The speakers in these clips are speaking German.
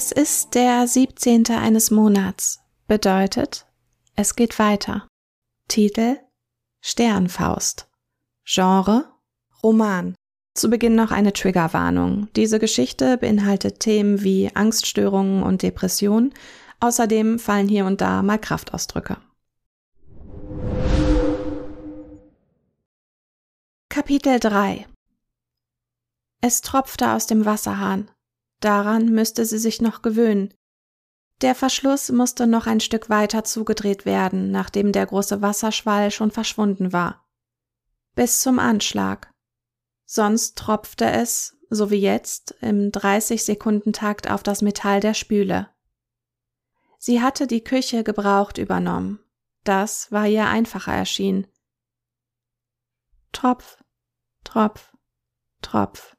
Es ist der 17. eines Monats. Bedeutet, es geht weiter. Titel Sternfaust. Genre Roman. Zu Beginn noch eine Triggerwarnung. Diese Geschichte beinhaltet Themen wie Angststörungen und Depression. Außerdem fallen hier und da mal Kraftausdrücke. Kapitel 3 Es tropfte aus dem Wasserhahn. Daran müsste sie sich noch gewöhnen. Der Verschluss musste noch ein Stück weiter zugedreht werden, nachdem der große Wasserschwall schon verschwunden war. Bis zum Anschlag. Sonst tropfte es, so wie jetzt, im 30-Sekunden-Takt auf das Metall der Spüle. Sie hatte die Küche gebraucht übernommen. Das war ihr einfacher erschienen. Tropf, Tropf, Tropf.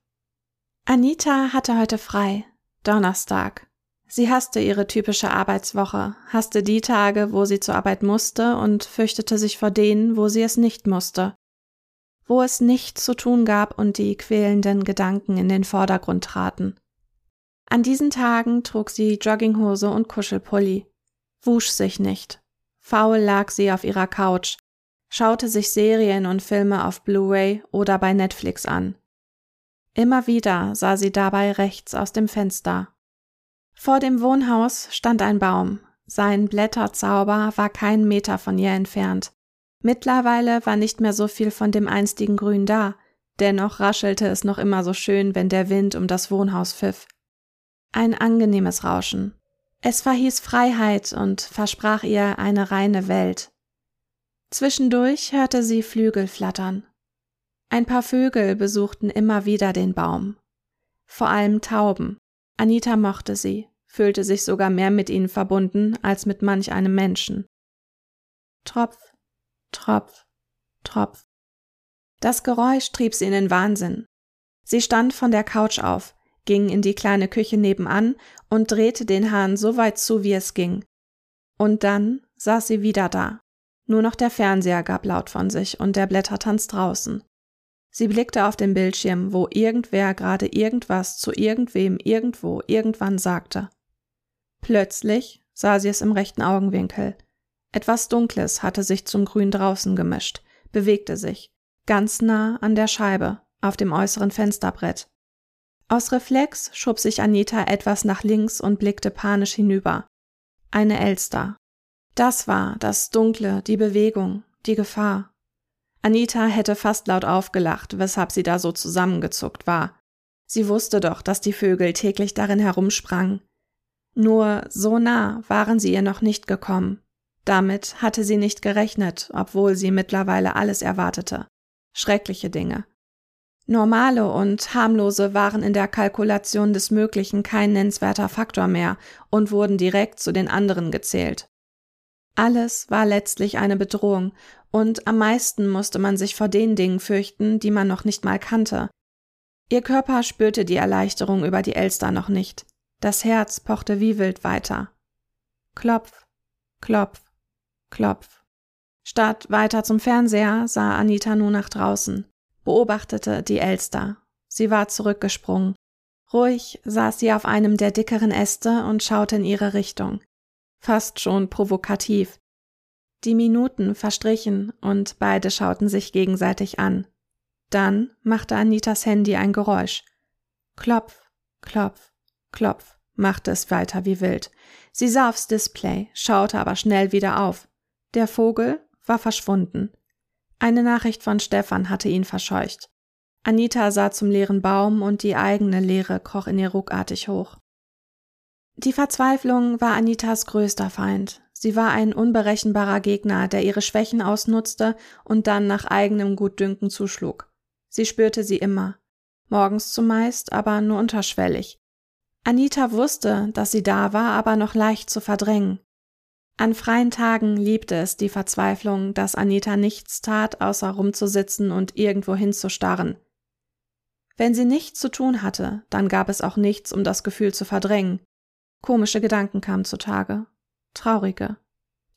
Anita hatte heute frei, Donnerstag. Sie hasste ihre typische Arbeitswoche, hasste die Tage, wo sie zur Arbeit musste und fürchtete sich vor denen, wo sie es nicht musste, wo es nichts zu tun gab und die quälenden Gedanken in den Vordergrund traten. An diesen Tagen trug sie Jogginghose und Kuschelpulli, wusch sich nicht. Faul lag sie auf ihrer Couch, schaute sich Serien und Filme auf Blu-ray oder bei Netflix an. Immer wieder sah sie dabei rechts aus dem Fenster. Vor dem Wohnhaus stand ein Baum. Sein Blätterzauber war keinen Meter von ihr entfernt. Mittlerweile war nicht mehr so viel von dem einstigen Grün da, dennoch raschelte es noch immer so schön, wenn der Wind um das Wohnhaus pfiff. Ein angenehmes Rauschen. Es verhieß Freiheit und versprach ihr eine reine Welt. Zwischendurch hörte sie Flügel flattern. Ein paar Vögel besuchten immer wieder den Baum. Vor allem Tauben. Anita mochte sie, fühlte sich sogar mehr mit ihnen verbunden als mit manch einem Menschen. Tropf, Tropf, Tropf. Das Geräusch trieb sie in den Wahnsinn. Sie stand von der Couch auf, ging in die kleine Küche nebenan und drehte den Hahn so weit zu, wie es ging. Und dann saß sie wieder da. Nur noch der Fernseher gab laut von sich und der Blättertanz draußen. Sie blickte auf den Bildschirm, wo irgendwer gerade irgendwas zu irgendwem irgendwo irgendwann sagte. Plötzlich sah sie es im rechten Augenwinkel. Etwas Dunkles hatte sich zum Grün draußen gemischt, bewegte sich, ganz nah an der Scheibe, auf dem äußeren Fensterbrett. Aus Reflex schob sich Anita etwas nach links und blickte panisch hinüber. Eine Elster. Das war das Dunkle, die Bewegung, die Gefahr. Anita hätte fast laut aufgelacht, weshalb sie da so zusammengezuckt war. Sie wusste doch, dass die Vögel täglich darin herumsprangen. Nur so nah waren sie ihr noch nicht gekommen. Damit hatte sie nicht gerechnet, obwohl sie mittlerweile alles erwartete. Schreckliche Dinge. Normale und harmlose waren in der Kalkulation des Möglichen kein nennenswerter Faktor mehr und wurden direkt zu den anderen gezählt. Alles war letztlich eine Bedrohung, und am meisten musste man sich vor den Dingen fürchten, die man noch nicht mal kannte. Ihr Körper spürte die Erleichterung über die Elster noch nicht. Das Herz pochte wie wild weiter. Klopf, klopf, klopf. Statt weiter zum Fernseher sah Anita nur nach draußen, beobachtete die Elster. Sie war zurückgesprungen. Ruhig saß sie auf einem der dickeren Äste und schaute in ihre Richtung fast schon provokativ. Die Minuten verstrichen und beide schauten sich gegenseitig an. Dann machte Anitas Handy ein Geräusch. Klopf, klopf, klopf, machte es weiter wie wild. Sie sah aufs Display, schaute aber schnell wieder auf. Der Vogel war verschwunden. Eine Nachricht von Stefan hatte ihn verscheucht. Anita sah zum leeren Baum und die eigene Leere kroch in ihr ruckartig hoch. Die Verzweiflung war Anitas größter Feind. Sie war ein unberechenbarer Gegner, der ihre Schwächen ausnutzte und dann nach eigenem Gutdünken zuschlug. Sie spürte sie immer. Morgens zumeist, aber nur unterschwellig. Anita wusste, dass sie da war, aber noch leicht zu verdrängen. An freien Tagen liebte es die Verzweiflung, dass Anita nichts tat, außer rumzusitzen und irgendwo hinzustarren. Wenn sie nichts zu tun hatte, dann gab es auch nichts, um das Gefühl zu verdrängen. Komische Gedanken kamen zutage. Traurige.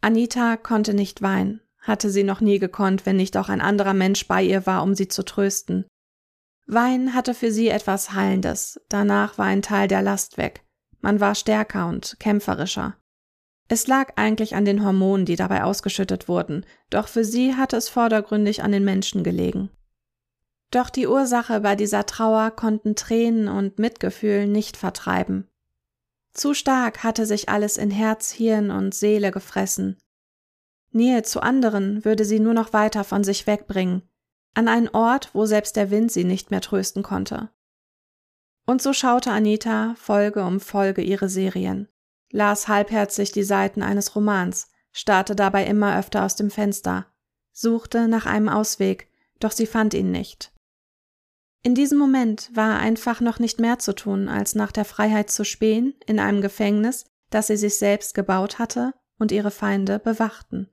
Anita konnte nicht weinen, hatte sie noch nie gekonnt, wenn nicht auch ein anderer Mensch bei ihr war, um sie zu trösten. Weinen hatte für sie etwas Heilendes, danach war ein Teil der Last weg. Man war stärker und kämpferischer. Es lag eigentlich an den Hormonen, die dabei ausgeschüttet wurden, doch für sie hatte es vordergründig an den Menschen gelegen. Doch die Ursache bei dieser Trauer konnten Tränen und Mitgefühl nicht vertreiben. Zu stark hatte sich alles in Herz, Hirn und Seele gefressen. Nähe zu anderen würde sie nur noch weiter von sich wegbringen, an einen Ort, wo selbst der Wind sie nicht mehr trösten konnte. Und so schaute Anita Folge um Folge ihre Serien, las halbherzig die Seiten eines Romans, starrte dabei immer öfter aus dem Fenster, suchte nach einem Ausweg, doch sie fand ihn nicht. In diesem Moment war einfach noch nicht mehr zu tun, als nach der Freiheit zu spähen in einem Gefängnis, das sie sich selbst gebaut hatte und ihre Feinde bewachten.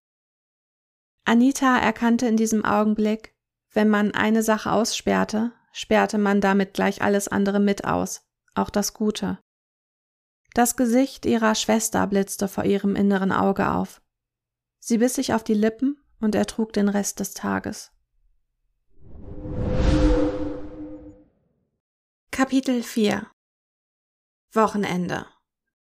Anita erkannte in diesem Augenblick, wenn man eine Sache aussperrte, sperrte man damit gleich alles andere mit aus, auch das Gute. Das Gesicht ihrer Schwester blitzte vor ihrem inneren Auge auf. Sie biss sich auf die Lippen und ertrug den Rest des Tages. Kapitel 4 Wochenende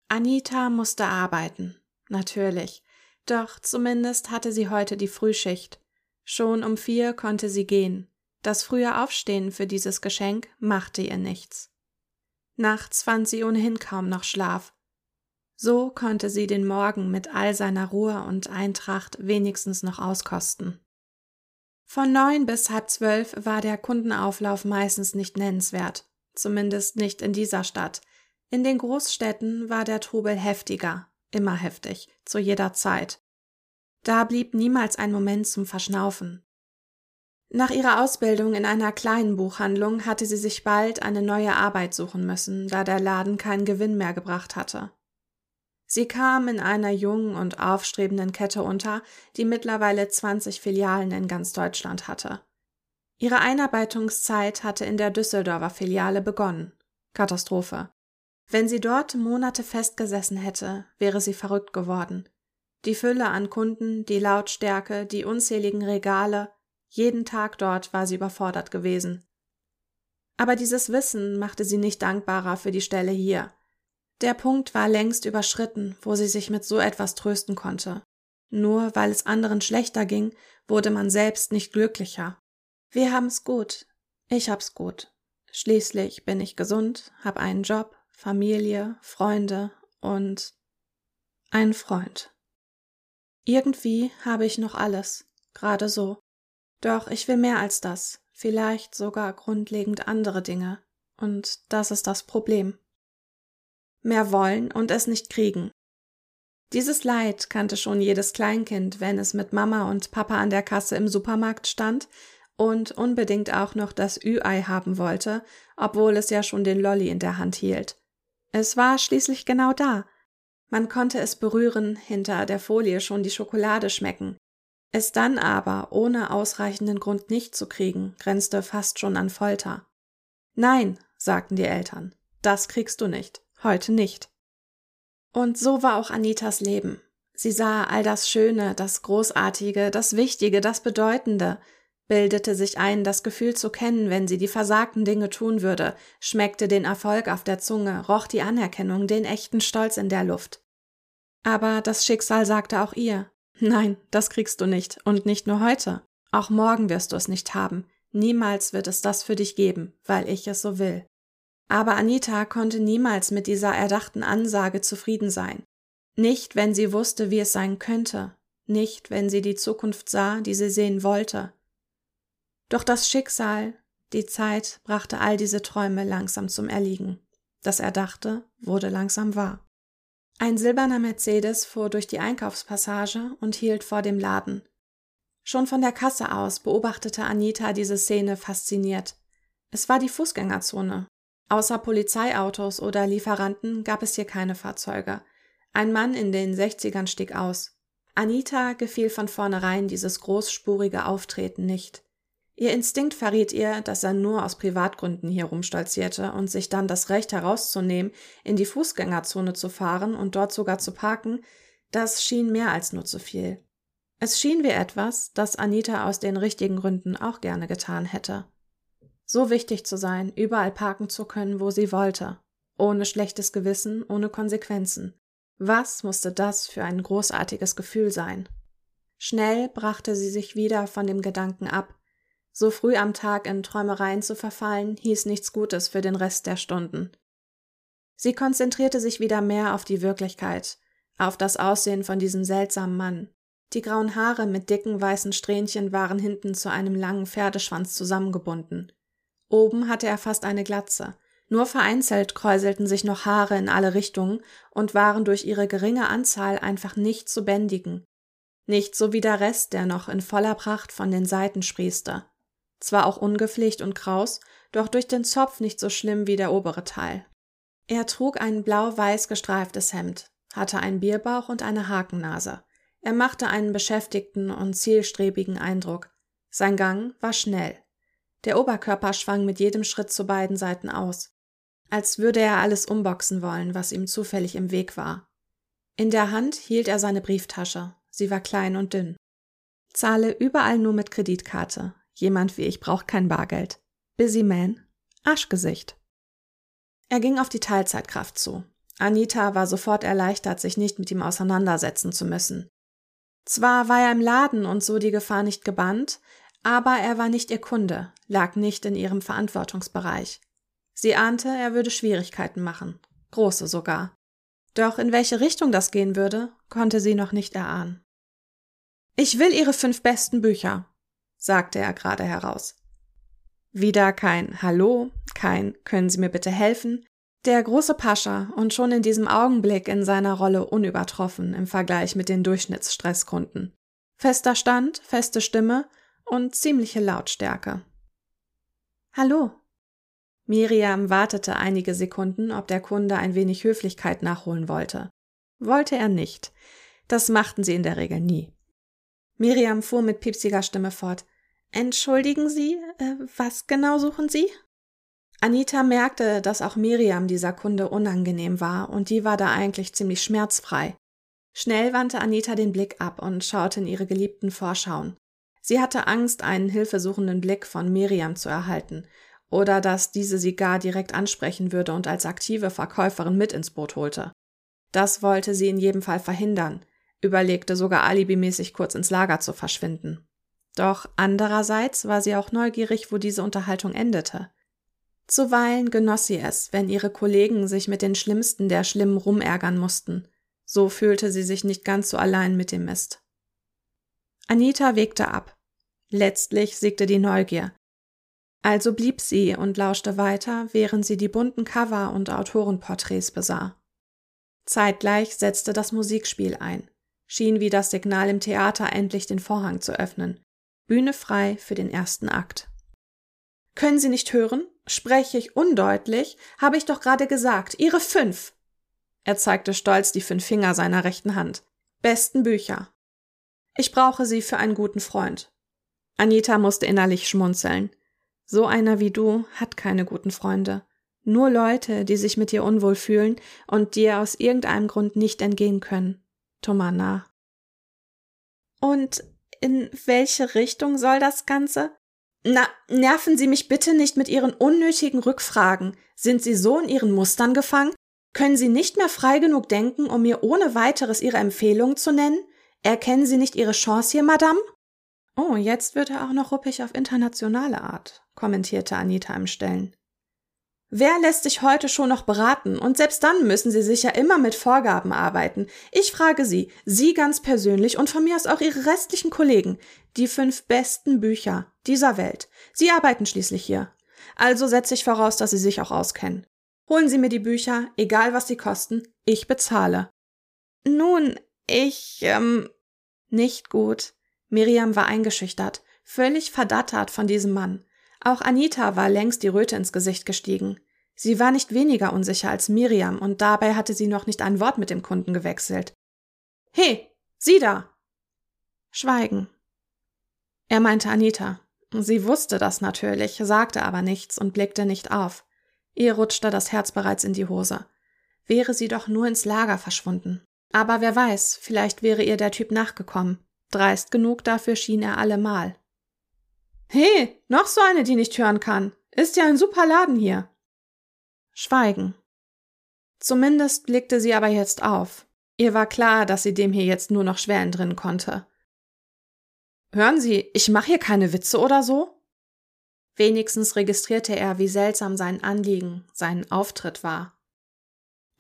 Anita musste arbeiten, natürlich, doch zumindest hatte sie heute die Frühschicht. Schon um vier konnte sie gehen. Das frühe Aufstehen für dieses Geschenk machte ihr nichts. Nachts fand sie ohnehin kaum noch Schlaf. So konnte sie den Morgen mit all seiner Ruhe und Eintracht wenigstens noch auskosten. Von neun bis halb zwölf war der Kundenauflauf meistens nicht nennenswert zumindest nicht in dieser Stadt. In den Großstädten war der Trubel heftiger, immer heftig, zu jeder Zeit. Da blieb niemals ein Moment zum Verschnaufen. Nach ihrer Ausbildung in einer kleinen Buchhandlung hatte sie sich bald eine neue Arbeit suchen müssen, da der Laden keinen Gewinn mehr gebracht hatte. Sie kam in einer jungen und aufstrebenden Kette unter, die mittlerweile 20 Filialen in ganz Deutschland hatte. Ihre Einarbeitungszeit hatte in der Düsseldorfer Filiale begonnen. Katastrophe. Wenn sie dort Monate festgesessen hätte, wäre sie verrückt geworden. Die Fülle an Kunden, die Lautstärke, die unzähligen Regale, jeden Tag dort war sie überfordert gewesen. Aber dieses Wissen machte sie nicht dankbarer für die Stelle hier. Der Punkt war längst überschritten, wo sie sich mit so etwas trösten konnte. Nur weil es anderen schlechter ging, wurde man selbst nicht glücklicher. Wir haben's gut. Ich hab's gut. Schließlich bin ich gesund, hab einen Job, Familie, Freunde und einen Freund. Irgendwie habe ich noch alles, gerade so. Doch ich will mehr als das, vielleicht sogar grundlegend andere Dinge. Und das ist das Problem. Mehr wollen und es nicht kriegen. Dieses Leid kannte schon jedes Kleinkind, wenn es mit Mama und Papa an der Kasse im Supermarkt stand und unbedingt auch noch das Ü-Ei haben wollte, obwohl es ja schon den Lolli in der Hand hielt. Es war schließlich genau da. Man konnte es berühren, hinter der Folie schon die Schokolade schmecken. Es dann aber ohne ausreichenden Grund nicht zu kriegen, grenzte fast schon an Folter. Nein, sagten die Eltern, das kriegst du nicht, heute nicht. Und so war auch Anitas Leben. Sie sah all das Schöne, das Großartige, das Wichtige, das Bedeutende, bildete sich ein, das Gefühl zu kennen, wenn sie die versagten Dinge tun würde, schmeckte den Erfolg auf der Zunge, roch die Anerkennung, den echten Stolz in der Luft. Aber das Schicksal sagte auch ihr, nein, das kriegst du nicht, und nicht nur heute, auch morgen wirst du es nicht haben, niemals wird es das für dich geben, weil ich es so will. Aber Anita konnte niemals mit dieser erdachten Ansage zufrieden sein. Nicht, wenn sie wusste, wie es sein könnte, nicht, wenn sie die Zukunft sah, die sie sehen wollte, doch das Schicksal, die Zeit brachte all diese Träume langsam zum Erliegen. Das Erdachte wurde langsam wahr. Ein silberner Mercedes fuhr durch die Einkaufspassage und hielt vor dem Laden. Schon von der Kasse aus beobachtete Anita diese Szene fasziniert. Es war die Fußgängerzone. Außer Polizeiautos oder Lieferanten gab es hier keine Fahrzeuge. Ein Mann in den Sechzigern stieg aus. Anita gefiel von vornherein dieses großspurige Auftreten nicht. Ihr Instinkt verriet ihr, dass er nur aus Privatgründen hier rumstolzierte und sich dann das Recht herauszunehmen, in die Fußgängerzone zu fahren und dort sogar zu parken, das schien mehr als nur zu viel. Es schien wie etwas, das Anita aus den richtigen Gründen auch gerne getan hätte. So wichtig zu sein, überall parken zu können, wo sie wollte. ohne schlechtes Gewissen, ohne Konsequenzen. Was musste das für ein großartiges Gefühl sein? Schnell brachte sie sich wieder von dem Gedanken ab. So früh am Tag in Träumereien zu verfallen, hieß nichts Gutes für den Rest der Stunden. Sie konzentrierte sich wieder mehr auf die Wirklichkeit, auf das Aussehen von diesem seltsamen Mann. Die grauen Haare mit dicken weißen Strähnchen waren hinten zu einem langen Pferdeschwanz zusammengebunden. Oben hatte er fast eine Glatze, nur vereinzelt kräuselten sich noch Haare in alle Richtungen und waren durch ihre geringe Anzahl einfach nicht zu bändigen. Nicht so wie der Rest, der noch in voller Pracht von den Seiten sprießte. Zwar auch ungepflegt und kraus, doch durch den Zopf nicht so schlimm wie der obere Teil. Er trug ein blau-weiß gestreiftes Hemd, hatte einen Bierbauch und eine Hakennase. Er machte einen beschäftigten und zielstrebigen Eindruck. Sein Gang war schnell. Der Oberkörper schwang mit jedem Schritt zu beiden Seiten aus als würde er alles umboxen wollen, was ihm zufällig im Weg war. In der Hand hielt er seine Brieftasche. Sie war klein und dünn. Zahle überall nur mit Kreditkarte. Jemand wie ich braucht kein Bargeld. Busy Man. Arschgesicht. Er ging auf die Teilzeitkraft zu. Anita war sofort erleichtert, sich nicht mit ihm auseinandersetzen zu müssen. Zwar war er im Laden und so die Gefahr nicht gebannt, aber er war nicht ihr Kunde, lag nicht in ihrem Verantwortungsbereich. Sie ahnte, er würde Schwierigkeiten machen, große sogar. Doch in welche Richtung das gehen würde, konnte sie noch nicht erahnen. Ich will Ihre fünf besten Bücher, sagte er gerade heraus. Wieder kein Hallo, kein Können Sie mir bitte helfen, der große Pascha und schon in diesem Augenblick in seiner Rolle unübertroffen im Vergleich mit den Durchschnittsstresskunden. Fester Stand, feste Stimme und ziemliche Lautstärke. Hallo, Miriam wartete einige Sekunden, ob der Kunde ein wenig Höflichkeit nachholen wollte. Wollte er nicht. Das machten sie in der Regel nie. Miriam fuhr mit piepsiger Stimme fort. Entschuldigen Sie, äh, was genau suchen Sie? Anita merkte, dass auch Miriam dieser Kunde unangenehm war, und die war da eigentlich ziemlich schmerzfrei. Schnell wandte Anita den Blick ab und schaute in ihre geliebten Vorschauen. Sie hatte Angst, einen hilfesuchenden Blick von Miriam zu erhalten, oder dass diese sie gar direkt ansprechen würde und als aktive Verkäuferin mit ins Boot holte. Das wollte sie in jedem Fall verhindern, überlegte sogar alibimäßig kurz ins Lager zu verschwinden. Doch andererseits war sie auch neugierig, wo diese Unterhaltung endete. Zuweilen genoss sie es, wenn ihre Kollegen sich mit den Schlimmsten der Schlimmen rumärgern mussten. So fühlte sie sich nicht ganz so allein mit dem Mist. Anita wegte ab. Letztlich siegte die Neugier, also blieb sie und lauschte weiter, während sie die bunten Cover und Autorenporträts besah. Zeitgleich setzte das Musikspiel ein, schien wie das Signal im Theater endlich den Vorhang zu öffnen. Bühne frei für den ersten Akt. Können Sie nicht hören? Spreche ich undeutlich? Habe ich doch gerade gesagt. Ihre fünf. Er zeigte stolz die fünf Finger seiner rechten Hand. Besten Bücher. Ich brauche sie für einen guten Freund. Anita musste innerlich schmunzeln. So einer wie du hat keine guten Freunde. Nur Leute, die sich mit dir unwohl fühlen und dir aus irgendeinem Grund nicht entgehen können. Tomana. Und in welche Richtung soll das Ganze? Na, nerven Sie mich bitte nicht mit Ihren unnötigen Rückfragen. Sind Sie so in Ihren Mustern gefangen? Können Sie nicht mehr frei genug denken, um mir ohne weiteres Ihre Empfehlung zu nennen? Erkennen Sie nicht Ihre Chance hier, Madame? Oh, jetzt wird er auch noch ruppig auf internationale Art, kommentierte Anita im Stellen. Wer lässt sich heute schon noch beraten? Und selbst dann müssen Sie sich ja immer mit Vorgaben arbeiten. Ich frage Sie, Sie ganz persönlich und von mir aus auch Ihre restlichen Kollegen, die fünf besten Bücher dieser Welt. Sie arbeiten schließlich hier. Also setze ich voraus, dass Sie sich auch auskennen. Holen Sie mir die Bücher, egal was sie kosten, ich bezahle. Nun, ich, ähm, nicht gut. Miriam war eingeschüchtert, völlig verdattert von diesem Mann. Auch Anita war längst die Röte ins Gesicht gestiegen. Sie war nicht weniger unsicher als Miriam und dabei hatte sie noch nicht ein Wort mit dem Kunden gewechselt. He, Sie da! Schweigen. Er meinte Anita. Sie wusste das natürlich, sagte aber nichts und blickte nicht auf. Ihr rutschte das Herz bereits in die Hose. Wäre sie doch nur ins Lager verschwunden. Aber wer weiß, vielleicht wäre ihr der Typ nachgekommen. Dreist genug dafür schien er allemal. He, noch so eine, die nicht hören kann. Ist ja ein super Laden hier. Schweigen. Zumindest blickte sie aber jetzt auf. Ihr war klar, dass sie dem hier jetzt nur noch schwer entrinnen konnte. Hören Sie, ich mache hier keine Witze oder so? Wenigstens registrierte er, wie seltsam sein Anliegen, sein Auftritt war.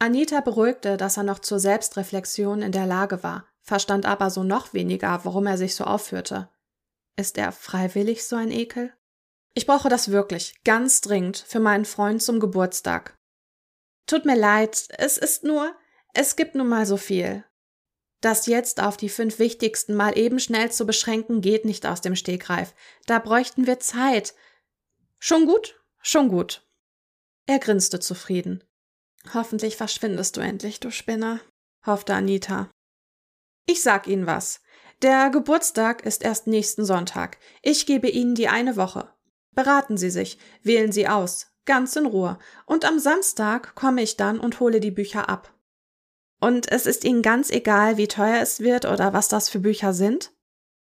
Anita beruhigte, dass er noch zur Selbstreflexion in der Lage war, verstand aber so noch weniger, warum er sich so aufführte. Ist er freiwillig so ein Ekel? Ich brauche das wirklich, ganz dringend, für meinen Freund zum Geburtstag. Tut mir leid, es ist nur, es gibt nun mal so viel. Das jetzt auf die fünf wichtigsten mal eben schnell zu beschränken, geht nicht aus dem Stegreif. Da bräuchten wir Zeit. Schon gut, schon gut. Er grinste zufrieden. Hoffentlich verschwindest du endlich, du Spinner, hoffte Anita. Ich sag Ihnen was. Der Geburtstag ist erst nächsten Sonntag. Ich gebe Ihnen die eine Woche. Beraten Sie sich, wählen Sie aus, ganz in Ruhe, und am Samstag komme ich dann und hole die Bücher ab. Und es ist Ihnen ganz egal, wie teuer es wird oder was das für Bücher sind?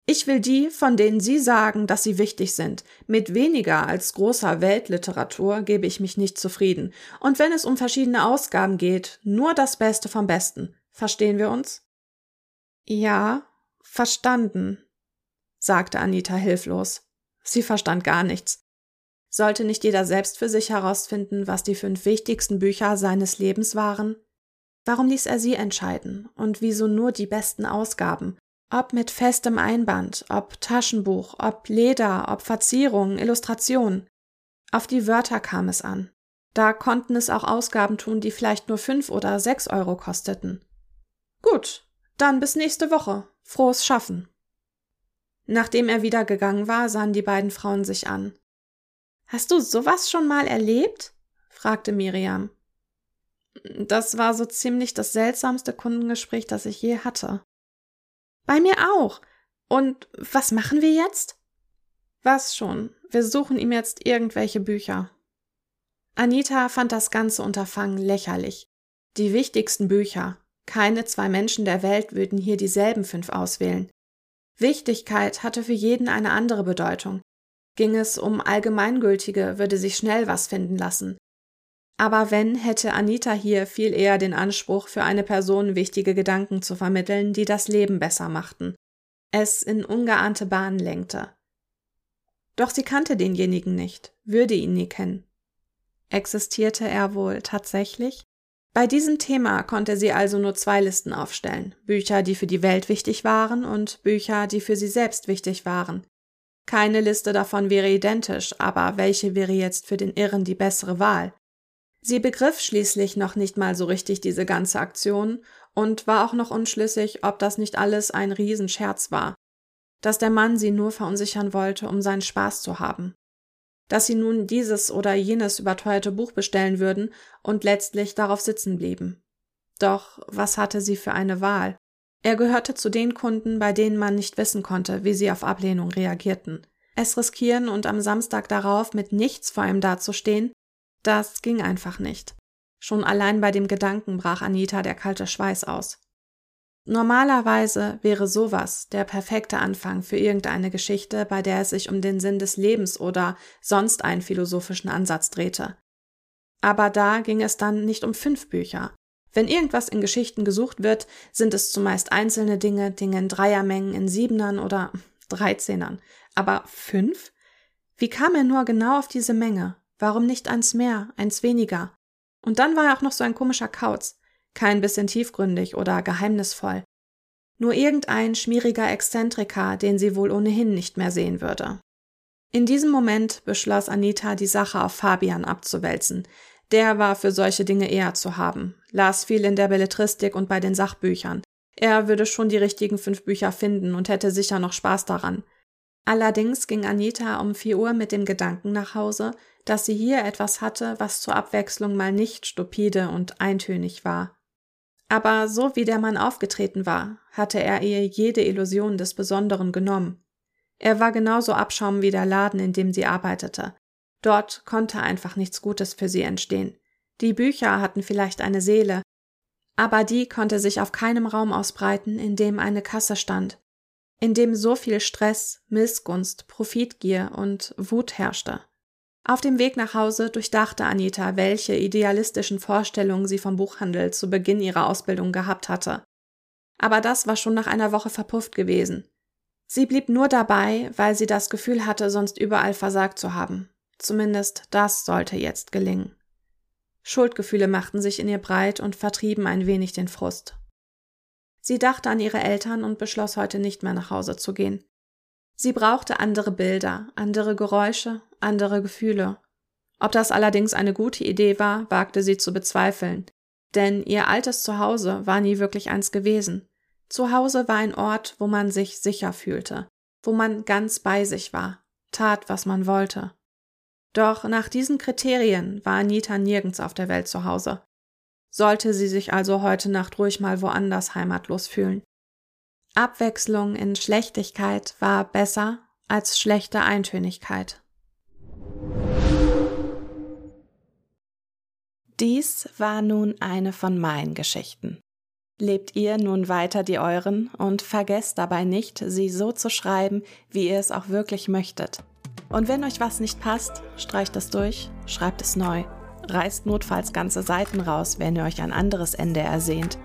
Ich will die, von denen Sie sagen, dass sie wichtig sind. Mit weniger als großer Weltliteratur gebe ich mich nicht zufrieden. Und wenn es um verschiedene Ausgaben geht, nur das Beste vom Besten. Verstehen wir uns? Ja, verstanden, sagte Anita hilflos. Sie verstand gar nichts. Sollte nicht jeder selbst für sich herausfinden, was die fünf wichtigsten Bücher seines Lebens waren? Warum ließ er sie entscheiden? Und wieso nur die besten Ausgaben? Ob mit festem Einband, ob Taschenbuch, ob Leder, ob Verzierungen, Illustrationen. Auf die Wörter kam es an. Da konnten es auch Ausgaben tun, die vielleicht nur fünf oder sechs Euro kosteten. Gut, dann bis nächste Woche. Frohes Schaffen. Nachdem er wieder gegangen war, sahen die beiden Frauen sich an. Hast du sowas schon mal erlebt? fragte Miriam. Das war so ziemlich das seltsamste Kundengespräch, das ich je hatte. Bei mir auch. Und was machen wir jetzt? Was schon. Wir suchen ihm jetzt irgendwelche Bücher. Anita fand das ganze Unterfangen lächerlich. Die wichtigsten Bücher. Keine zwei Menschen der Welt würden hier dieselben fünf auswählen. Wichtigkeit hatte für jeden eine andere Bedeutung. Ging es um allgemeingültige, würde sich schnell was finden lassen. Aber wenn, hätte Anita hier viel eher den Anspruch, für eine Person wichtige Gedanken zu vermitteln, die das Leben besser machten, es in ungeahnte Bahnen lenkte. Doch sie kannte denjenigen nicht, würde ihn nie kennen. Existierte er wohl tatsächlich? Bei diesem Thema konnte sie also nur zwei Listen aufstellen, Bücher, die für die Welt wichtig waren und Bücher, die für sie selbst wichtig waren. Keine Liste davon wäre identisch, aber welche wäre jetzt für den Irren die bessere Wahl? Sie begriff schließlich noch nicht mal so richtig diese ganze Aktion und war auch noch unschlüssig, ob das nicht alles ein Riesenscherz war, dass der Mann sie nur verunsichern wollte, um seinen Spaß zu haben, dass sie nun dieses oder jenes überteuerte Buch bestellen würden und letztlich darauf sitzen blieben. Doch was hatte sie für eine Wahl? Er gehörte zu den Kunden, bei denen man nicht wissen konnte, wie sie auf Ablehnung reagierten. Es riskieren und am Samstag darauf mit nichts vor ihm dazustehen, das ging einfach nicht. Schon allein bei dem Gedanken brach Anita der kalte Schweiß aus. Normalerweise wäre sowas der perfekte Anfang für irgendeine Geschichte, bei der es sich um den Sinn des Lebens oder sonst einen philosophischen Ansatz drehte. Aber da ging es dann nicht um fünf Bücher. Wenn irgendwas in Geschichten gesucht wird, sind es zumeist einzelne Dinge, Dinge in Dreiermengen, in Siebenern oder Dreizehnern. Aber fünf? Wie kam er nur genau auf diese Menge? Warum nicht eins mehr, eins weniger? Und dann war er auch noch so ein komischer Kauz, kein bisschen tiefgründig oder geheimnisvoll. Nur irgendein schmieriger Exzentriker, den sie wohl ohnehin nicht mehr sehen würde. In diesem Moment beschloss Anita, die Sache auf Fabian abzuwälzen. Der war für solche Dinge eher zu haben, las viel in der Belletristik und bei den Sachbüchern. Er würde schon die richtigen fünf Bücher finden und hätte sicher noch Spaß daran. Allerdings ging Anita um vier Uhr mit dem Gedanken nach Hause, dass sie hier etwas hatte, was zur Abwechslung mal nicht stupide und eintönig war. Aber so wie der Mann aufgetreten war, hatte er ihr jede Illusion des Besonderen genommen. Er war genauso Abschaum wie der Laden, in dem sie arbeitete. Dort konnte einfach nichts Gutes für sie entstehen. Die Bücher hatten vielleicht eine Seele, aber die konnte sich auf keinem Raum ausbreiten, in dem eine Kasse stand, in dem so viel Stress, Missgunst, Profitgier und Wut herrschte. Auf dem Weg nach Hause durchdachte Anita, welche idealistischen Vorstellungen sie vom Buchhandel zu Beginn ihrer Ausbildung gehabt hatte. Aber das war schon nach einer Woche verpufft gewesen. Sie blieb nur dabei, weil sie das Gefühl hatte, sonst überall versagt zu haben. Zumindest das sollte jetzt gelingen. Schuldgefühle machten sich in ihr breit und vertrieben ein wenig den Frust. Sie dachte an ihre Eltern und beschloss heute nicht mehr nach Hause zu gehen. Sie brauchte andere Bilder, andere Geräusche, andere Gefühle. Ob das allerdings eine gute Idee war, wagte sie zu bezweifeln, denn ihr altes Zuhause war nie wirklich eins gewesen. Zuhause war ein Ort, wo man sich sicher fühlte, wo man ganz bei sich war, tat, was man wollte. Doch nach diesen Kriterien war Anita nirgends auf der Welt zu Hause. Sollte sie sich also heute Nacht ruhig mal woanders heimatlos fühlen. Abwechslung in Schlechtigkeit war besser als schlechte Eintönigkeit. Dies war nun eine von meinen Geschichten. Lebt ihr nun weiter die euren und vergesst dabei nicht, sie so zu schreiben, wie ihr es auch wirklich möchtet. Und wenn euch was nicht passt, streicht es durch, schreibt es neu, reißt notfalls ganze Seiten raus, wenn ihr euch ein anderes Ende ersehnt